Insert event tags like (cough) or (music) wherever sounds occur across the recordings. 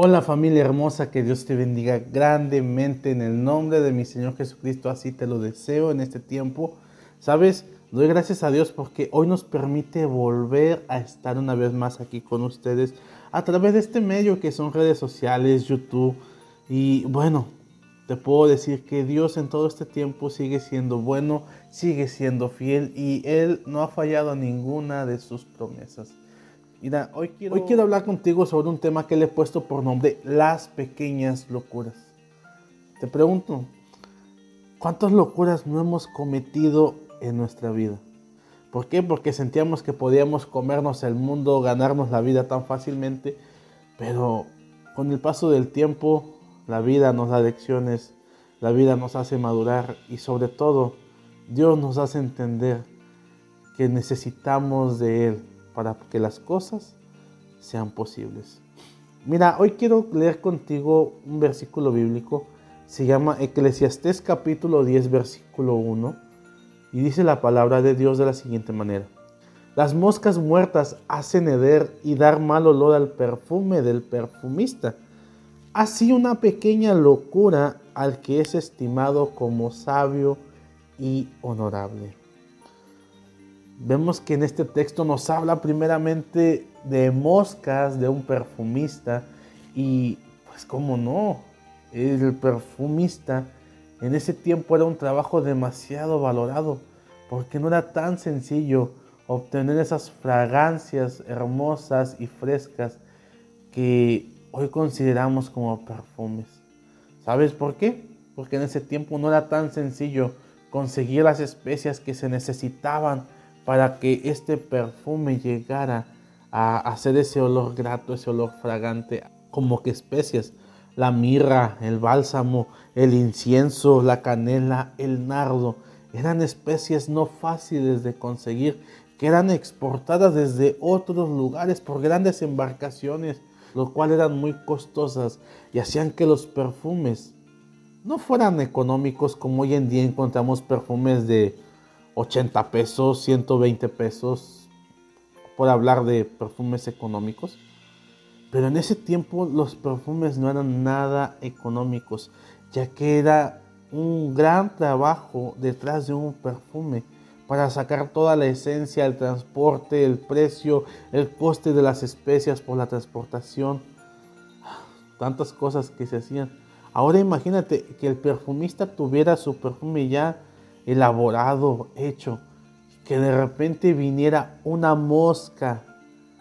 Hola familia hermosa, que Dios te bendiga grandemente en el nombre de mi Señor Jesucristo, así te lo deseo en este tiempo. Sabes, doy gracias a Dios porque hoy nos permite volver a estar una vez más aquí con ustedes a través de este medio que son redes sociales, YouTube. Y bueno, te puedo decir que Dios en todo este tiempo sigue siendo bueno, sigue siendo fiel y Él no ha fallado ninguna de sus promesas. Mira, hoy quiero... hoy quiero hablar contigo sobre un tema que le he puesto por nombre las pequeñas locuras. Te pregunto, ¿cuántas locuras no hemos cometido en nuestra vida? ¿Por qué? Porque sentíamos que podíamos comernos el mundo, ganarnos la vida tan fácilmente, pero con el paso del tiempo la vida nos da lecciones, la vida nos hace madurar y sobre todo Dios nos hace entender que necesitamos de Él para que las cosas sean posibles. Mira, hoy quiero leer contigo un versículo bíblico. Se llama Eclesiastés capítulo 10, versículo 1. Y dice la palabra de Dios de la siguiente manera. Las moscas muertas hacen heder y dar mal olor al perfume del perfumista. Así una pequeña locura al que es estimado como sabio y honorable vemos que en este texto nos habla primeramente de moscas, de un perfumista, y pues cómo no, el perfumista en ese tiempo era un trabajo demasiado valorado, porque no era tan sencillo obtener esas fragancias hermosas y frescas que hoy consideramos como perfumes. ¿Sabes por qué? Porque en ese tiempo no era tan sencillo conseguir las especias que se necesitaban para que este perfume llegara a hacer ese olor grato, ese olor fragante, como que especias, la mirra, el bálsamo, el incienso, la canela, el nardo, eran especies no fáciles de conseguir, que eran exportadas desde otros lugares por grandes embarcaciones, lo cual eran muy costosas y hacían que los perfumes no fueran económicos como hoy en día encontramos perfumes de 80 pesos, 120 pesos, por hablar de perfumes económicos. Pero en ese tiempo los perfumes no eran nada económicos, ya que era un gran trabajo detrás de un perfume para sacar toda la esencia, el transporte, el precio, el coste de las especias por la transportación, tantas cosas que se hacían. Ahora imagínate que el perfumista tuviera su perfume ya elaborado, hecho, que de repente viniera una mosca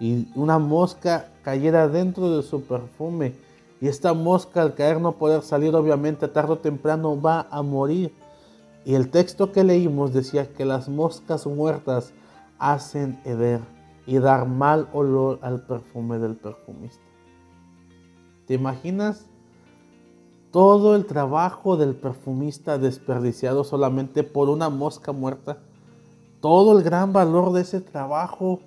y una mosca cayera dentro de su perfume y esta mosca al caer no poder salir obviamente tarde o temprano va a morir. Y el texto que leímos decía que las moscas muertas hacen heder y dar mal olor al perfume del perfumista. ¿Te imaginas todo el trabajo del perfumista desperdiciado solamente por una mosca muerta, todo el gran valor de ese trabajo,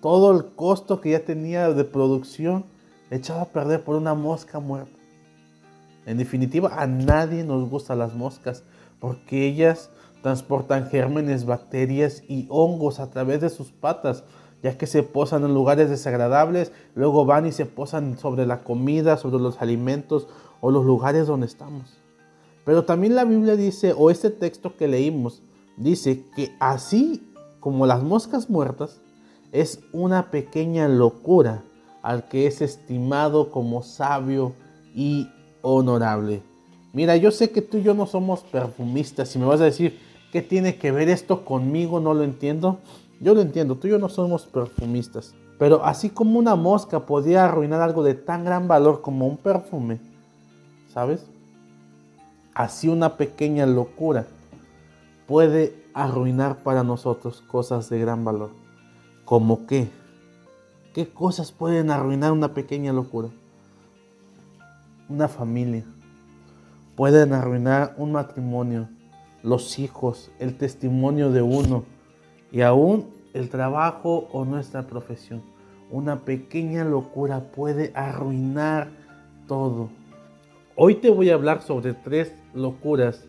todo el costo que ya tenía de producción, echado a perder por una mosca muerta. En definitiva, a nadie nos gustan las moscas porque ellas transportan gérmenes, bacterias y hongos a través de sus patas, ya que se posan en lugares desagradables, luego van y se posan sobre la comida, sobre los alimentos o los lugares donde estamos. Pero también la Biblia dice, o este texto que leímos, dice que así como las moscas muertas, es una pequeña locura al que es estimado como sabio y honorable. Mira, yo sé que tú y yo no somos perfumistas. Si me vas a decir, ¿qué tiene que ver esto conmigo? No lo entiendo. Yo lo entiendo, tú y yo no somos perfumistas. Pero así como una mosca podía arruinar algo de tan gran valor como un perfume, ¿sabes? Así una pequeña locura puede arruinar para nosotros cosas de gran valor. ¿Como qué? ¿Qué cosas pueden arruinar una pequeña locura? Una familia. Pueden arruinar un matrimonio, los hijos, el testimonio de uno y aún el trabajo o nuestra profesión. Una pequeña locura puede arruinar todo. Hoy te voy a hablar sobre tres locuras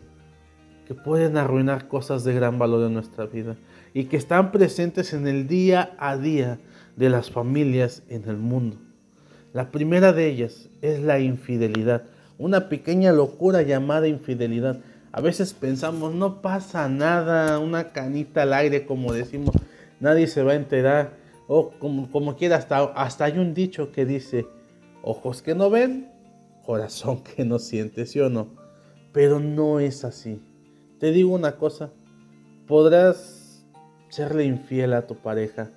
que pueden arruinar cosas de gran valor en nuestra vida y que están presentes en el día a día de las familias en el mundo. La primera de ellas es la infidelidad, una pequeña locura llamada infidelidad. A veces pensamos, no pasa nada, una canita al aire, como decimos, nadie se va a enterar. O como, como quiera, hasta, hasta hay un dicho que dice, ojos que no ven, corazón (laughs) que no siente, ¿sí o no? Pero no es así. Te digo una cosa, podrás serle infiel a tu pareja,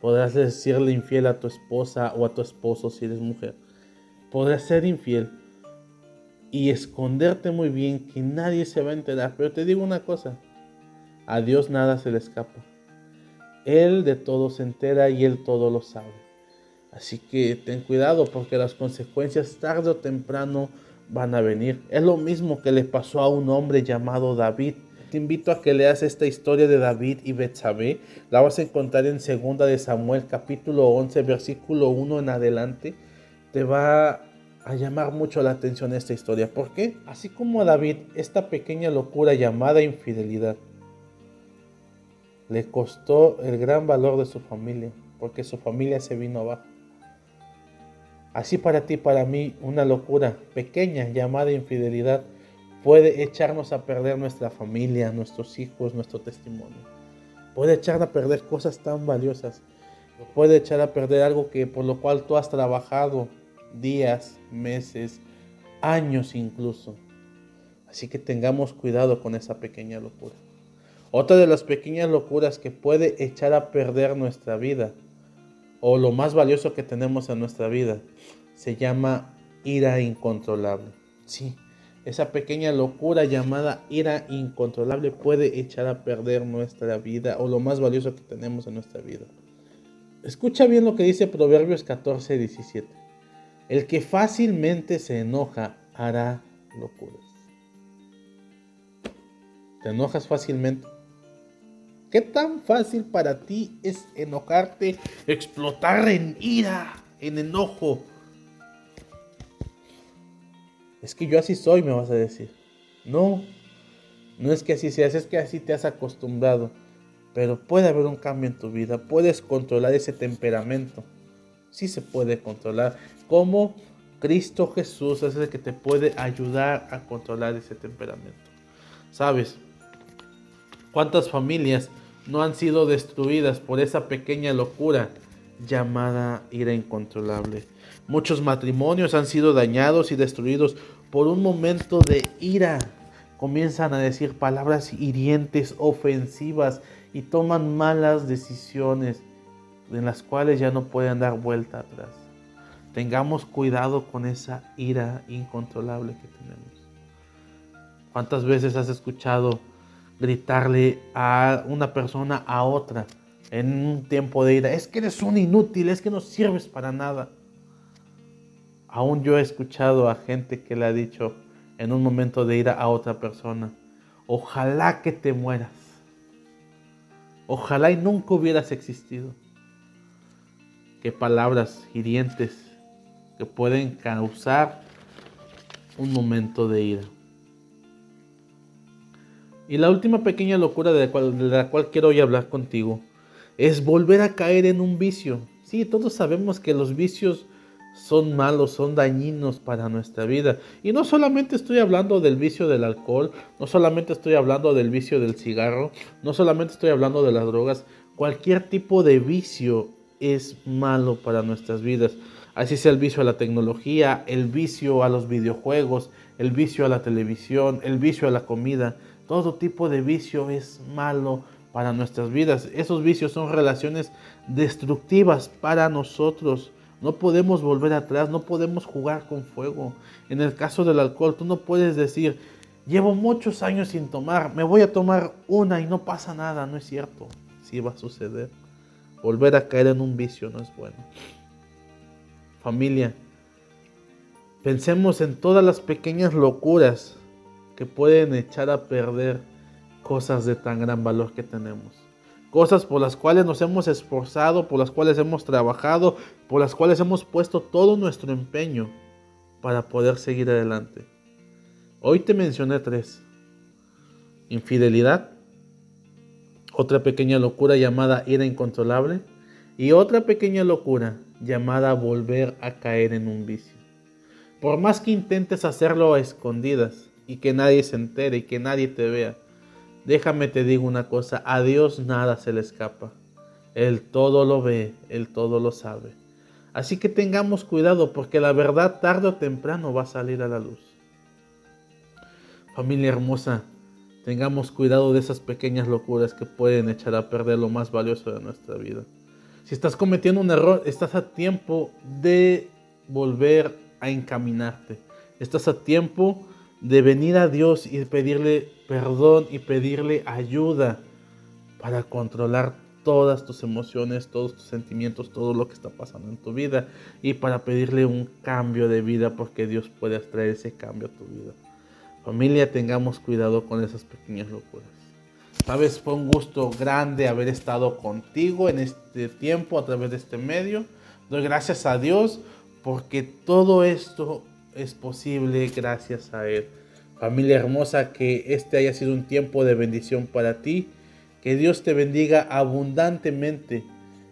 podrás decirle infiel a tu esposa o a tu esposo si eres mujer, podrás ser infiel y esconderte muy bien que nadie se va a enterar. Pero te digo una cosa, a Dios nada se le escapa. Él de todo se entera y Él todo lo sabe. Así que ten cuidado porque las consecuencias tarde o temprano van a venir. Es lo mismo que le pasó a un hombre llamado David. Te invito a que leas esta historia de David y Betsabé. La vas a encontrar en 2 de Samuel capítulo 11 versículo 1 en adelante. Te va a llamar mucho la atención esta historia. ¿Por qué? Así como a David, esta pequeña locura llamada infidelidad le costó el gran valor de su familia, porque su familia se vino abajo. Así para ti, para mí, una locura pequeña llamada infidelidad puede echarnos a perder nuestra familia, nuestros hijos, nuestro testimonio. Puede echar a perder cosas tan valiosas. Puede echar a perder algo que por lo cual tú has trabajado días, meses, años incluso. Así que tengamos cuidado con esa pequeña locura. Otra de las pequeñas locuras que puede echar a perder nuestra vida o lo más valioso que tenemos en nuestra vida se llama ira incontrolable. Sí, esa pequeña locura llamada ira incontrolable puede echar a perder nuestra vida o lo más valioso que tenemos en nuestra vida. Escucha bien lo que dice Proverbios 14, 17. El que fácilmente se enoja hará locuras. ¿Te enojas fácilmente? ¿Qué tan fácil para ti es enojarte, explotar en ira, en enojo? Es que yo así soy, me vas a decir. No, no es que así seas, es que así te has acostumbrado. Pero puede haber un cambio en tu vida, puedes controlar ese temperamento. Sí se puede controlar. Como Cristo Jesús es el que te puede ayudar a controlar ese temperamento. ¿Sabes? ¿Cuántas familias no han sido destruidas por esa pequeña locura llamada ira incontrolable. Muchos matrimonios han sido dañados y destruidos por un momento de ira. Comienzan a decir palabras hirientes, ofensivas y toman malas decisiones en las cuales ya no pueden dar vuelta atrás. Tengamos cuidado con esa ira incontrolable que tenemos. ¿Cuántas veces has escuchado gritarle a una persona a otra en un tiempo de ira, es que eres un inútil, es que no sirves para nada. Aún yo he escuchado a gente que le ha dicho en un momento de ira a otra persona, ojalá que te mueras, ojalá y nunca hubieras existido. Qué palabras hirientes que pueden causar un momento de ira. Y la última pequeña locura de la, cual, quiero hoy hablar contigo es volver a caer en un vicio. Sí, todos sabemos que los vicios son malos, son dañinos para nuestra vida. Y no solamente estoy hablando del vicio del alcohol, no solamente estoy hablando del vicio del cigarro, no solamente estoy hablando de las drogas, cualquier tipo de vicio es malo para nuestras vidas. Así sea el vicio a la tecnología, el vicio a los videojuegos, el vicio a la televisión, el vicio a la comida. Todo tipo de vicio es malo para nuestras vidas. Esos vicios son relaciones destructivas para nosotros. No podemos volver atrás, no podemos jugar con fuego. En el caso del alcohol, tú no puedes decir, llevo muchos años sin tomar, me voy a tomar una y no pasa nada. No es cierto. Sí va a suceder. Volver a caer en un vicio no es bueno. Familia, pensemos en todas las pequeñas locuras que pueden echar a perder cosas de tan gran valor que tenemos. Cosas por las cuales nos hemos esforzado, por las cuales hemos trabajado, por las cuales hemos puesto todo nuestro empeño para poder seguir adelante. Hoy te mencioné tres. Infidelidad, otra pequeña locura llamada ira incontrolable y otra pequeña locura llamada volver a caer en un vicio. Por más que intentes hacerlo a escondidas y que nadie se entere y que nadie te vea, déjame te digo una cosa, a Dios nada se le escapa. Él todo lo ve, Él todo lo sabe. Así que tengamos cuidado porque la verdad tarde o temprano va a salir a la luz. Familia hermosa, tengamos cuidado de esas pequeñas locuras que pueden echar a perder lo más valioso de nuestra vida. Si estás cometiendo un error, estás a tiempo de volver a encaminarte. Estás a tiempo de venir a Dios y pedirle perdón y pedirle ayuda para controlar todas tus emociones, todos tus sentimientos, todo lo que está pasando en tu vida y para pedirle un cambio de vida porque Dios puede traer ese cambio a tu vida. Familia, tengamos cuidado con esas pequeñas locuras. Sabes, fue un gusto grande haber estado contigo en este tiempo a través de este medio. Doy gracias a Dios porque todo esto es posible gracias a Él. Familia hermosa, que este haya sido un tiempo de bendición para ti que Dios te bendiga abundantemente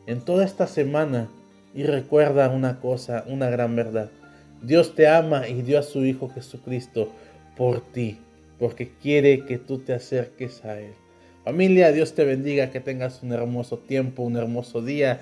en toda esta semana y recuerda una cosa, una gran verdad. Dios te ama y dio a su Hijo Jesucristo por ti, porque quiere que tú te acerques a Él. Familia, Dios te bendiga, que tengas un hermoso tiempo, un hermoso día